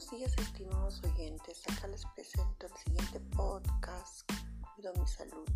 Buenos días estimados oyentes, acá les presento el siguiente podcast, Cuido mi salud.